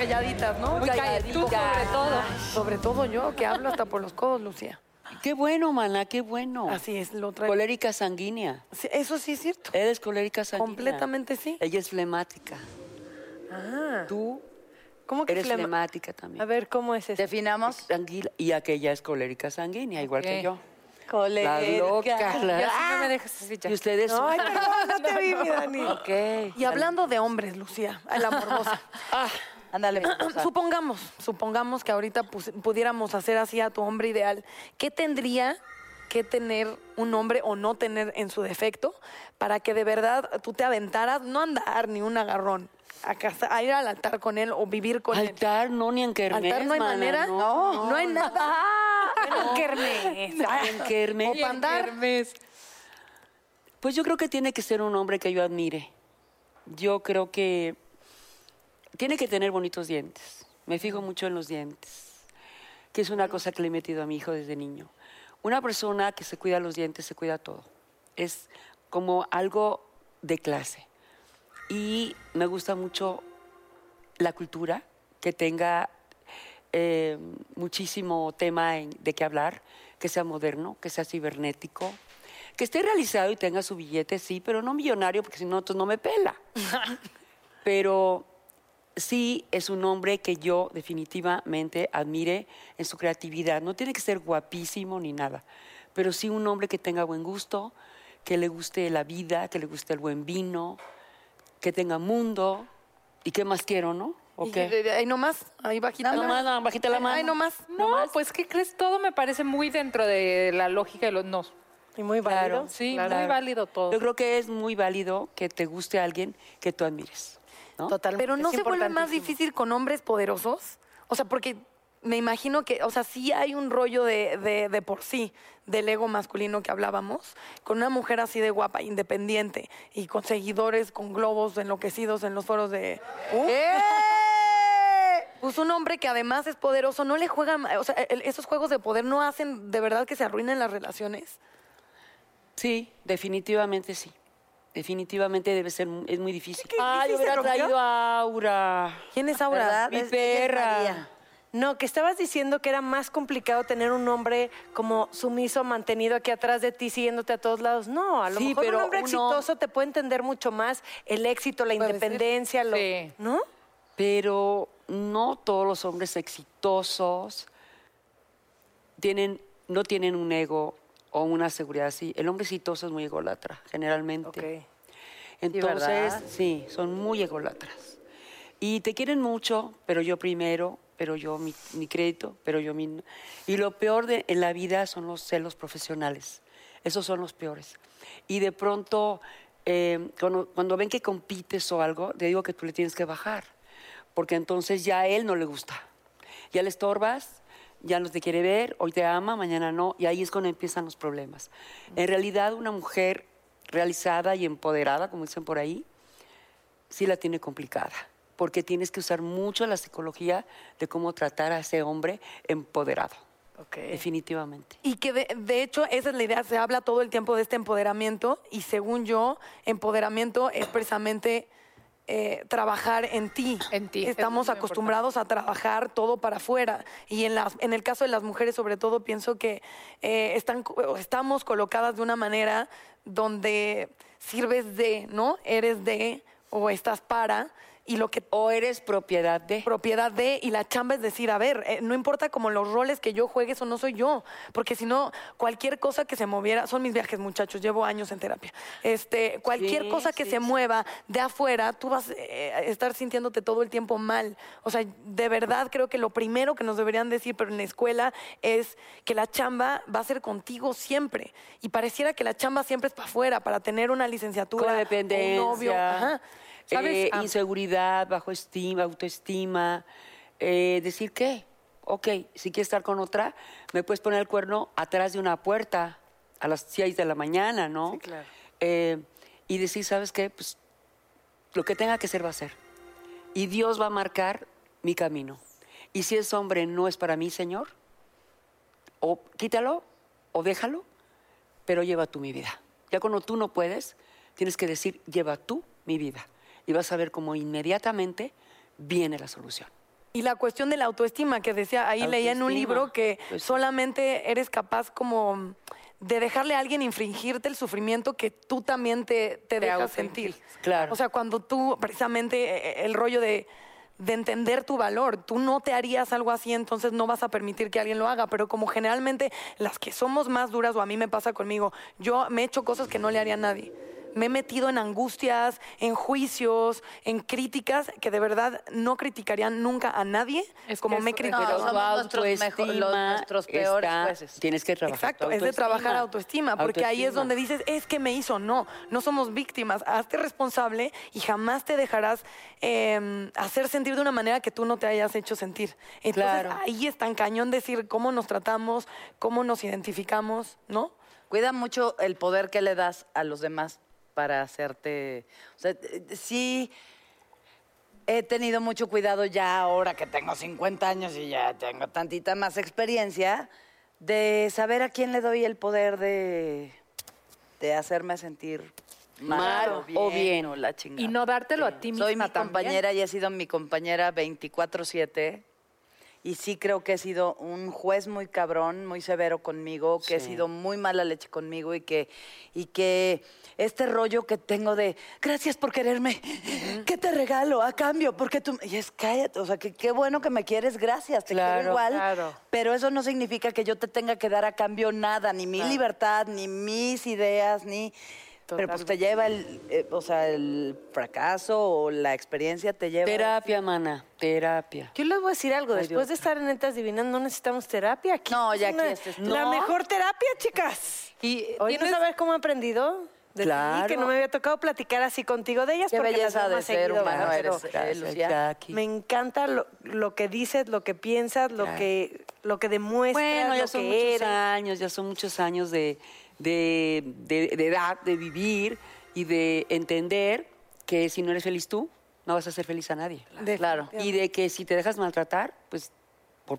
calladitas, ¿no? Muy calladitas. Tú sobre todo. Sobre todo yo, que hablo hasta por los codos, Lucía. Qué bueno, mana, qué bueno. Así es, lo traigo. Colérica sanguínea. Sí, Eso sí es cierto. Eres colérica sanguínea. Completamente sí. Ella es flemática. Ah, Tú ¿Cómo que eres flema- flemática también. A ver, ¿cómo es eso? Definamos. Tranquila. Y aquella es colérica sanguínea, igual que yo. Colérica. La loca. Y así no me dejas así ya. Y ustedes. Ay, perdón, no te vi, mi Dani. Ok. Y hablando de hombres, Lucía, a la morbosa. Ándale. Supongamos, supongamos que ahorita pudiéramos hacer así a tu hombre ideal. ¿Qué tendría que tener un hombre o no tener en su defecto para que de verdad tú te aventaras, no andar ni un agarrón, a, casa- a ir al altar con él o vivir con él? Altar, no, ni en kermés, ¿Altar no hay mana, manera? No, no hay nada. Bueno, kermés. Ni en kermés. O para andar. Pues yo creo que tiene que ser un hombre que yo admire. yo creo que tiene que tener bonitos dientes. Me fijo mucho en los dientes, que es una cosa que le he metido a mi hijo desde niño. Una persona que se cuida los dientes se cuida todo. Es como algo de clase. Y me gusta mucho la cultura, que tenga eh, muchísimo tema en- de qué hablar, que sea moderno, que sea cibernético, que esté realizado y tenga su billete, sí, pero no millonario, porque si no, entonces no me pela. pero sí es un hombre que yo definitivamente admire en su creatividad. No tiene que ser guapísimo ni nada, pero sí un hombre que tenga buen gusto, que le guste la vida, que le guste el buen vino, que tenga mundo. ¿Y qué más quiero, no? ¿O Y qué? de- de- ahí nomás, ahí bajita. No, más, no, bajita la mano. Ay, nomás. No, pues ¿qué crees? Todo me parece muy dentro de la lógica de los no. Y muy válido. Claro, Sí, claro. muy válido todo. Yo creo que es muy válido que te guste alguien que tú admires. ¿No? Totalmente. Pero no Es se vuelve más difícil con hombres poderosos. O sea, porque me imagino que, o sea, sí hay un rollo de, de, de por sí del ego masculino que hablábamos, con una mujer así de guapa, independiente y con seguidores, con globos enloquecidos en los foros de... ¡Eh! Pues un hombre que además es poderoso, no le juegan, o sea, el- esos juegos de poder no hacen de verdad que se arruinen las relaciones. Sí, definitivamente sí. Definitivamente debe ser, es muy difícil. Ay, ¿Sí se hubiera rompió? traído a Aura. ¿Quién es Aura? ¿Verdad? Mi Es- perra. No, que estabas diciendo que era más complicado tener un hombre como sumiso, mantenido aquí atrás de ti, siguiéndote a todos lados. No, a lo Sí, mejor un hombre uno- exitoso te puede entender mucho más el éxito, la independencia, lo, Sí. ¿no? Pero no todos los hombres exitosos tienen, no tienen un ego o una seguridad así. El hombre exitoso es muy ególatra, generalmente. Entonces, ¿verdad? sí, son muy ególatras. Y te quieren mucho, pero yo primero, pero yo mi, mi crédito, pero yo mi... Y lo peor de, en la vida son los celos profesionales. Esos son los peores. Y de pronto, eh, cuando, cuando ven que compites o algo, te digo que tú le tienes que bajar, porque entonces ya a él no le gusta. Ya le estorbas, ya no te quiere ver, hoy te ama, mañana no, y ahí es cuando empiezan los problemas. En realidad, una mujer realizada y empoderada, como dicen por ahí, sí la tiene complicada, porque tienes que usar mucho la psicología de cómo tratar a ese hombre empoderado, definitivamente. Y que de, de hecho esa es la idea, se habla todo el tiempo de este empoderamiento y según yo, empoderamiento es precisamente eh, trabajar en ti. En ti, eso Estamos es acostumbrados a trabajar todo para afuera y en, las, en el caso de las mujeres sobre todo pienso que eh, están, estamos colocadas de una manera donde sirves de, ¿no? Eres de o estás para y lo que O eres propiedad de... propiedad de y la chamba es decir, a ver, eh, no importa como los roles que yo juegue, eso no soy yo, porque si no, cualquier cosa que se moviera, son mis viajes muchachos, llevo años en terapia, este, cualquier Sí, cosa que sí, se sí. mueva de afuera, tú vas eh, a estar sintiéndote todo el tiempo mal, o sea, de verdad creo que lo primero que nos deberían decir, pero en la escuela, es que la chamba va a ser contigo siempre, y pareciera que la chamba siempre es para afuera, para tener una licenciatura, un novio, ajá. ¿Sabes? eh, Ah. inseguridad, bajo estima, autoestima. eh, decir qué, ok, si quieres estar con otra, me puedes poner el cuerno atrás de una puerta a las 6 de la mañana, ¿no? Sí, claro. Eh, y decir, ¿sabes qué? Pues lo que tenga que ser va a ser. Y Dios va a marcar mi camino. Y si ese hombre no es para mí, Señor, o quítalo o déjalo, pero lleva tú mi vida. Ya cuando tú no puedes, tienes que decir, lleva tú mi vida. Y vas a ver cómo inmediatamente viene la solución. Y la cuestión de la autoestima que decía, ahí leía en un libro que pues solamente eres capaz como de dejarle a alguien infringirte el sufrimiento que tú también te, te dejas sentir. Claro. O sea, cuando tú, precisamente, eh, el rollo de, de entender tu valor, tú no te harías algo así, entonces no vas a permitir que alguien lo haga, pero como generalmente las que somos más duras, o a mí me pasa conmigo, yo me he hecho cosas que no le haría a nadie. Me he metido en angustias, en juicios, en críticas que de verdad no criticarían nunca a nadie Es como que me criticado. No, Pero somos tu nuestros mejo- autoestima los- nuestros peores está- jueces. Tienes que trabajar. Exacto, es de trabajar autoestima. autoestima, porque ahí es donde dices, es que me hizo. No, no somos víctimas. Hazte responsable y jamás te dejarás eh, hacer sentir de una manera que tú no te hayas hecho sentir. Entonces Claro. ahí es tan cañón decir cómo nos tratamos, cómo nos identificamos, ¿no? Cuida mucho el poder que le das a los demás para hacerte... O sea, sí he tenido mucho cuidado ya ahora que tengo 50 años y ya tengo tantita más experiencia de saber a quién le doy el poder de, de hacerme sentir mal, Mal o bien, o bien. o la chingada. Y no dártelo a ti misma Soy mi también. compañera y he sido mi compañera 24/7 y sí creo que he sido un juez muy cabrón, muy severo conmigo, que he Sí. sido muy mala leche conmigo y que y que este rollo que tengo de gracias por quererme, ¿qué te regalo a cambio? Porque tú y es cállate, o sea, que qué bueno que me quieres, gracias, te Claro, quiero igual, claro. pero eso no significa que yo te tenga que dar a cambio nada, ni mi libertad, ni mis ideas, ni pero pues te lleva el, eh, o sea, el fracaso o la experiencia te lleva. Terapia, mana, terapia. Yo les voy a decir algo, después de estar en Netas Divinas no necesitamos terapia. Aquí No, ya aquí una- La ¿No? mejor terapia, chicas. Y Hoy no tienes- sabes cómo he aprendido de ti, Claro. que no me había tocado platicar así contigo de ellas Qué porque las belleza veo de ser seguido, humano ¿verdad? eres, Pero eh, Lucía. Me encanta lo, lo que dices, lo que piensas, lo Claro. que lo que demuestras, Bueno, ya lo son que muchos eres. años, ya son muchos años de, de, de- de edad, de vivir y de entender que si no eres feliz tú, no vas a ser feliz a nadie. Claro. Y de que si te dejas maltratar, pues por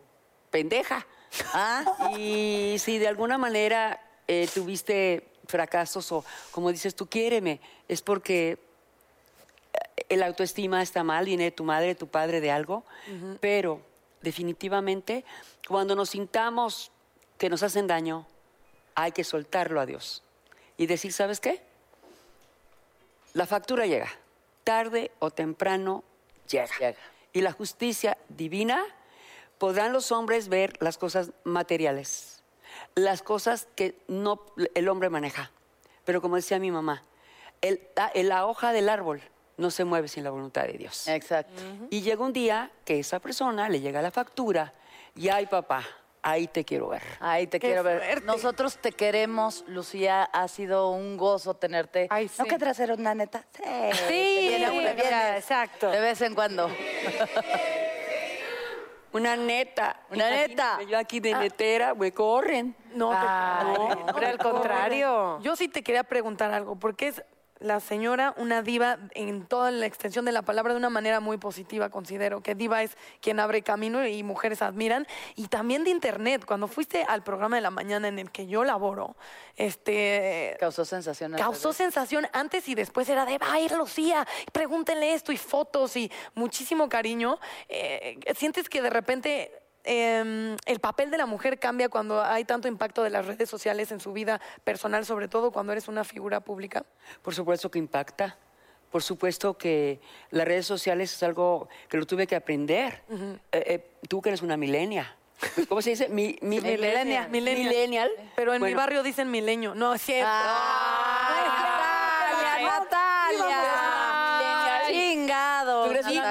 pendeja. Ah, Y si de alguna manera eh, tuviste fracasos o, como dices tú, quiéreme, es porque eh, el autoestima está mal, viene de tu madre, de tu padre, de algo, pero definitivamente cuando nos sintamos que nos hacen daño, hay que soltarlo a Dios y decir, ¿sabes qué? La factura llega, tarde o temprano llega. Llega. Y la justicia divina podrán los hombres ver las cosas materiales, las cosas que no el hombre maneja. Pero como decía mi mamá, el- la, la hoja del árbol no se mueve sin la voluntad de Dios. exacto. Y llega un día que esa persona le llega la factura y ay papá, ahí te quiero ver. Ay, te Qué quiero ver. Nosotros te queremos, Lucía. Ha sido un gozo tenerte. Ay, ¿No sí. querrás ser una neta? Sí. Sí, viene una, mira, viene exacto. De vez en cuando. Una neta. Una neta. Yo aquí de netera, me corren. No, te- Ay, no, hombre, al contrario. Yo sí te quería preguntar algo, porque es la señora una diva en toda la extensión de la palabra de una manera muy positiva, considero que diva es quien abre camino y mujeres admiran. Y también de internet, cuando fuiste al programa de la mañana en el que yo laboro, este... Causó sensación. Causó sensación antes y después era de, va a ir Lucía, pregúntenle esto y fotos y muchísimo cariño. Eh, ¿Sientes que de repente em, el papel de la mujer cambia cuando hay tanto impacto de las redes sociales en su vida personal, sobre todo cuando eres una figura pública? Por supuesto que impacta. Por supuesto que las redes sociales es algo que lo tuve que aprender. Eh, eh, tú que eres una milenia. ¿Cómo se dice? Mi, mi-. Millennial. Millennial. Pero en mi Bueno, barrio dicen milenio. No, es cierto. Natalia, Natalia. Chingado. Tú eres vino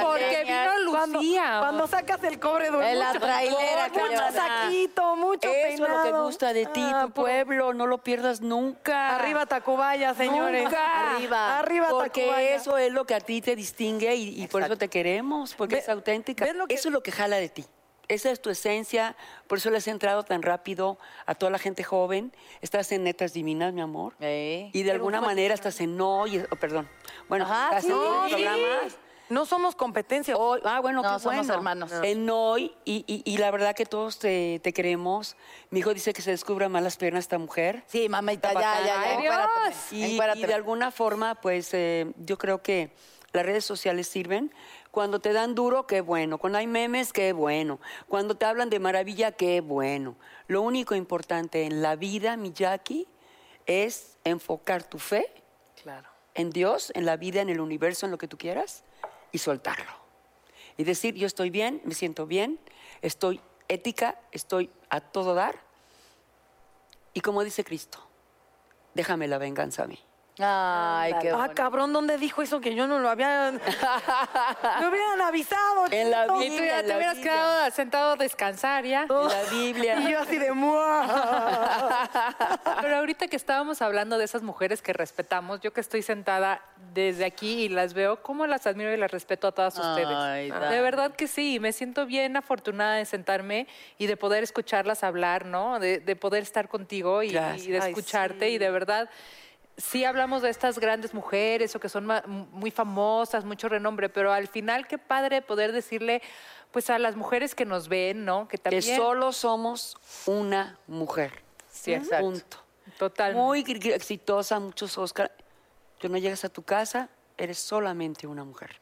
Cuando, sacas el cobre duro. En la mucho- trailera, mucho saquito, mucho Eso es lo que gusta de ti, Ah, tu puro- pueblo. No lo pierdas nunca. Arriba Tacubaya, señores. Nunca. Arriba. Arriba Porque Tacubaya. eso es lo que a ti te distingue y, y por eso te queremos, porque Ve- es auténtica. ¿ves lo que- Eso es lo que jala de ti. Esa es tu esencia, por eso le has entrado tan rápido a toda la gente joven. Estás en Netas Divinas, mi amor. Y de alguna manera estás en oh, perdón. Bueno, Ajá, estás sí, en no, sí. programas. No somos competencia. Hoy- ah, bueno, No, qué somos bueno. hermanos. En hoy, y, y- y la verdad que todos te, te queremos. Mi hijo dice que se descubra más las piernas esta mujer. Sí, mamita, ya, ya, ya. Ay, Dios. Y, y de alguna forma, pues eh, yo creo que las redes sociales sirven. Cuando te dan duro, qué bueno. Cuando hay memes, qué bueno. Cuando te hablan de maravilla, qué bueno. Lo único importante en la vida, mi Jackie, es enfocar tu fe Claro. en Dios, en la vida, en el universo, en lo que tú quieras, y soltarlo. Y decir, yo estoy bien, me siento bien, estoy ética, estoy a todo dar. Y como dice Cristo, déjame la venganza a mí. Ay, qué Ah, bonito. cabrón, ¿dónde dijo eso que yo no lo había... Me hubieran avisado. En la chiquito. Y tú ya en te hubieras Biblia. quedado sentado a descansar ya. En la Biblia. Y yo así de... Pero ahorita que estábamos hablando de esas mujeres que respetamos, yo que estoy sentada desde aquí y las veo, cómo las admiro y las respeto a todas ustedes. Ay, de verdad que sí, me siento bien afortunada de sentarme y de poder escucharlas hablar, ¿no? De, de poder estar contigo y, de Ay, escucharte sí. y de verdad sí hablamos de estas grandes mujeres o que son muy famosas, mucho renombre, pero al final qué padre poder decirle pues a las mujeres que nos ven, ¿no? Que Que también solo somos una mujer. Sí, exacto. Punto. Total. Muy exitosa, muchos Oscar. Tú no llegas a tu casa, eres solamente una mujer.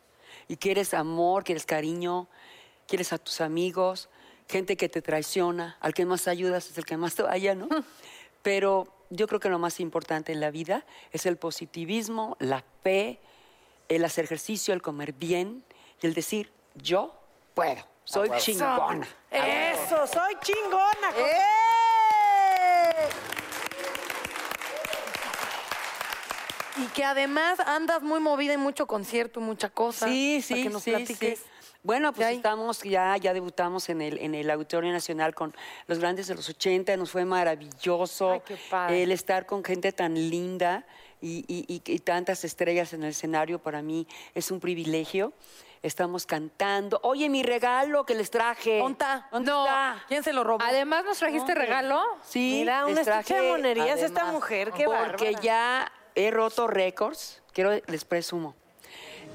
Y quieres amor, quieres cariño, quieres a tus amigos, gente que te traiciona, al que más ayudas es el que más te vaya, ¿no? Pero yo creo que lo más importante en la vida es el positivismo, la fe, el hacer ejercicio, el comer bien y el decir, yo puedo, soy chingona. Eso, soy chingona. Y que además andas muy movida en mucho concierto, mucha cosa. Sí, para sí, que nos sí, platiques. sí. Bueno, pues estamos ya, ya debutamos en el, en el Auditorio Nacional con los grandes de los 80, nos fue maravilloso Ay, qué padre. el estar con gente tan linda y, y- y- y tantas estrellas en el escenario para mí es un privilegio. Estamos cantando. Oye, mi regalo que les traje. ¿Onta? ¿Dónde No. está? ¿Quién se lo robó? Además nos trajiste regalo. Sí, Mira, una estuche de monerías esta además, mujer, qué porque bárbara. ya he roto récords, quiero les presumo.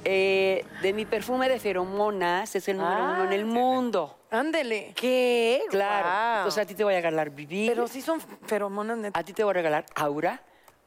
Eh, de mi perfume de feromonas es el número uno en el mundo. Ándele. ¿Qué? Claro. Guau. Entonces a ti te voy a regalar vivir. Pero sí son feromonas neta. A ti te voy a regalar aura,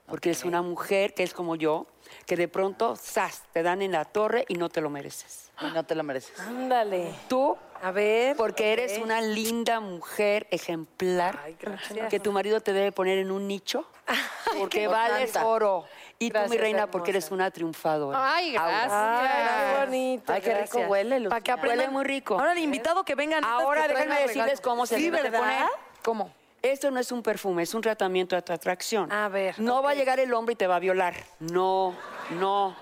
porque eres una mujer que es como yo, que de pronto, ¡zas! te dan en la torre y no te lo mereces. Y no te lo mereces. Ándale. Tú, A ver. porque eres una linda mujer ejemplar, Ay, gracias. que tu marido te debe poner en un nicho, porque vales oro. Y tú, mi reina, porque eres una triunfadora. Ay, gracias. Ay, qué bonito. Ay, qué rico gracias. huele, Lucía. Para que aprendan. Huele muy rico. Ahora el invitado que vengan. Ahora déjenme decirles cómo se Sí, debe poner. ¿Cómo? Esto no es un perfume, es un tratamiento de atracción. A ver, No va a llegar el hombre y te va a violar. No, no.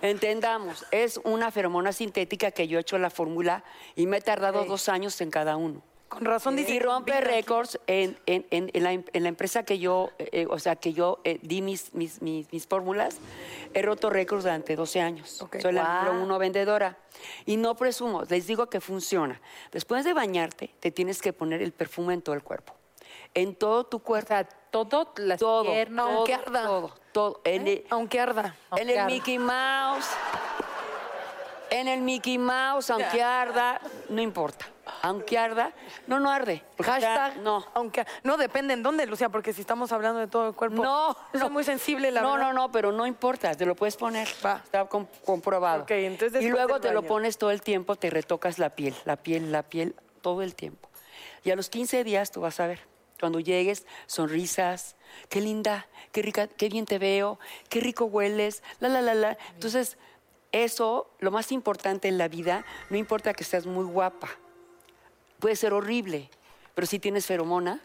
Entendamos, es una feromona sintética que yo he hecho la fórmula y me he tardado dos años en cada uno. Con razón dice. Y rompe récords en, en- en- en la, en la empresa que yo, eh, o sea, que yo eh, di mis, mis, mis- mis fórmulas, he roto récords durante 12 años. Soy la Wow. número uno vendedora. Y no presumo, les digo que funciona. Después de bañarte, te tienes que poner el perfume en todo el cuerpo. En todo tu O cuerpo. sea, todo, las todo, piernas. todo, Aunque arda. todo, todo. En el, Aunque arda. en Aunque el arda. Mickey Mouse, en el Mickey Mouse, aunque arda, no importa. Aunque arda, no, no arde. Hashtag. no. Aunque. No depende en dónde, Lucía, porque si estamos hablando de todo el cuerpo. No, no. muy sensible, la no, verdad. no, no, pero no importa, te lo puedes poner. Va. Está com- comprobado. Ok, entonces y luego te lo pones todo el tiempo, te retocas la piel, la piel, la piel, todo el tiempo. Y a los 15 días tú vas a ver, cuando llegues, sonrisas, qué linda, qué rica, qué bien te veo, qué rico hueles, la, la, la, la. Entonces, eso, lo más importante en la vida, no importa que seas muy guapa, puede ser horrible, pero si tienes feromona,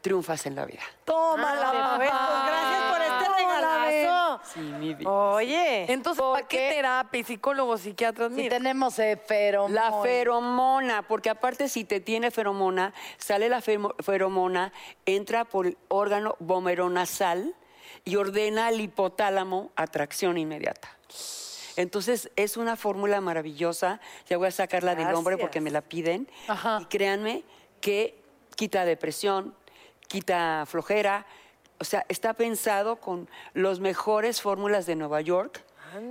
triunfas en la vida. Tómala, A ver, papá. pues gracias por este regalazo. Sí, mi vida. Oye. Entonces, ¿para qué terapia? y Psicólogos, psiquiatras. Si tenemos eh, feromona. La feromona, porque aparte si te tiene feromona, sale la feromona, entra por el órgano vomeronasal y ordena al hipotálamo atracción inmediata. Entonces es una fórmula maravillosa. Ya voy a sacarla del hombre porque me la piden. Ajá. Y créanme que quita depresión, quita flojera. O sea, está pensado con los mejores fórmulas de Nueva York.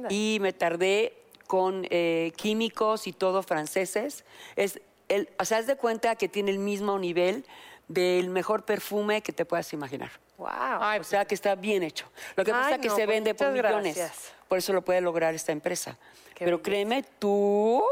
Y me tardé con eh, químicos y todo franceses. Es el, o sea, haz de cuenta que tiene el mismo nivel del mejor perfume que te puedas imaginar. Wow. Ay, O sea, que está bien hecho. Lo que Ay, pasa es que no, se pues vende por millones. gracias. Por eso lo puede lograr esta empresa. Qué Pero belleza. créeme, tú,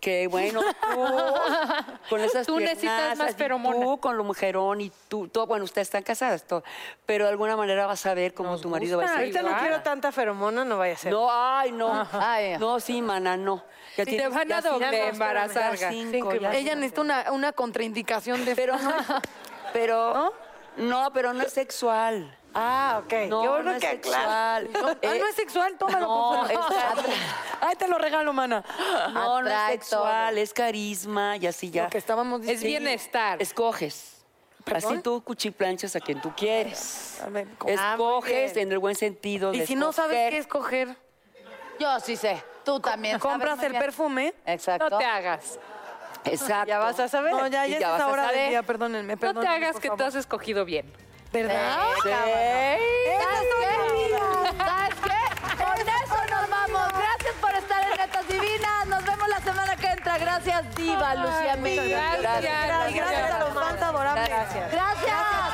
que bueno, tú, con esas Tú necesitas más feromona. Tú con lo mujerón y tú, todo, bueno, ustedes están casadas, todo, pero de alguna manera vas a ver cómo Nos tu marido va a ser. Ahorita no quiero tanta feromona, no vaya a ser. No, ay, no. Ay. No, sí, mana, no. Ya te tienes- van a doble embarazar. Ella necesita una, una contraindicación de. Pero no, pero, ¿No? Pero no es sexual. Ah, ok. No, Qué bueno no es que sexual. Ah, Eh, no es sexual, tómalo. no, es- Ay, te lo regalo, mana. No, no es sexual, es carisma y así ya. Lo que estábamos Es diciendo. bienestar. Escoges. Así tú cuchiplanchas a quien tú quieres. A ver, ¿cómo? Escoges bien. en el buen sentido de Y si no sabes qué escoger, Yo sí sé. Tú también. sabes compras el perfume. Exacto. No te hagas. Exacto. Ya vas a saber. No, ya, ya, ya es vas a hora saber. del día, perdónenme, No te hagas que tú has escogido bien. ¿Verdad? Eh, sí. ¿Sabes qué? Con eso nos vamos. Gracias por estar en Netas Divinas. Nos vemos la semana que entra. Gracias, Diva, Lucía Miguel. Gracias, gracias a los fans adorables. gracias.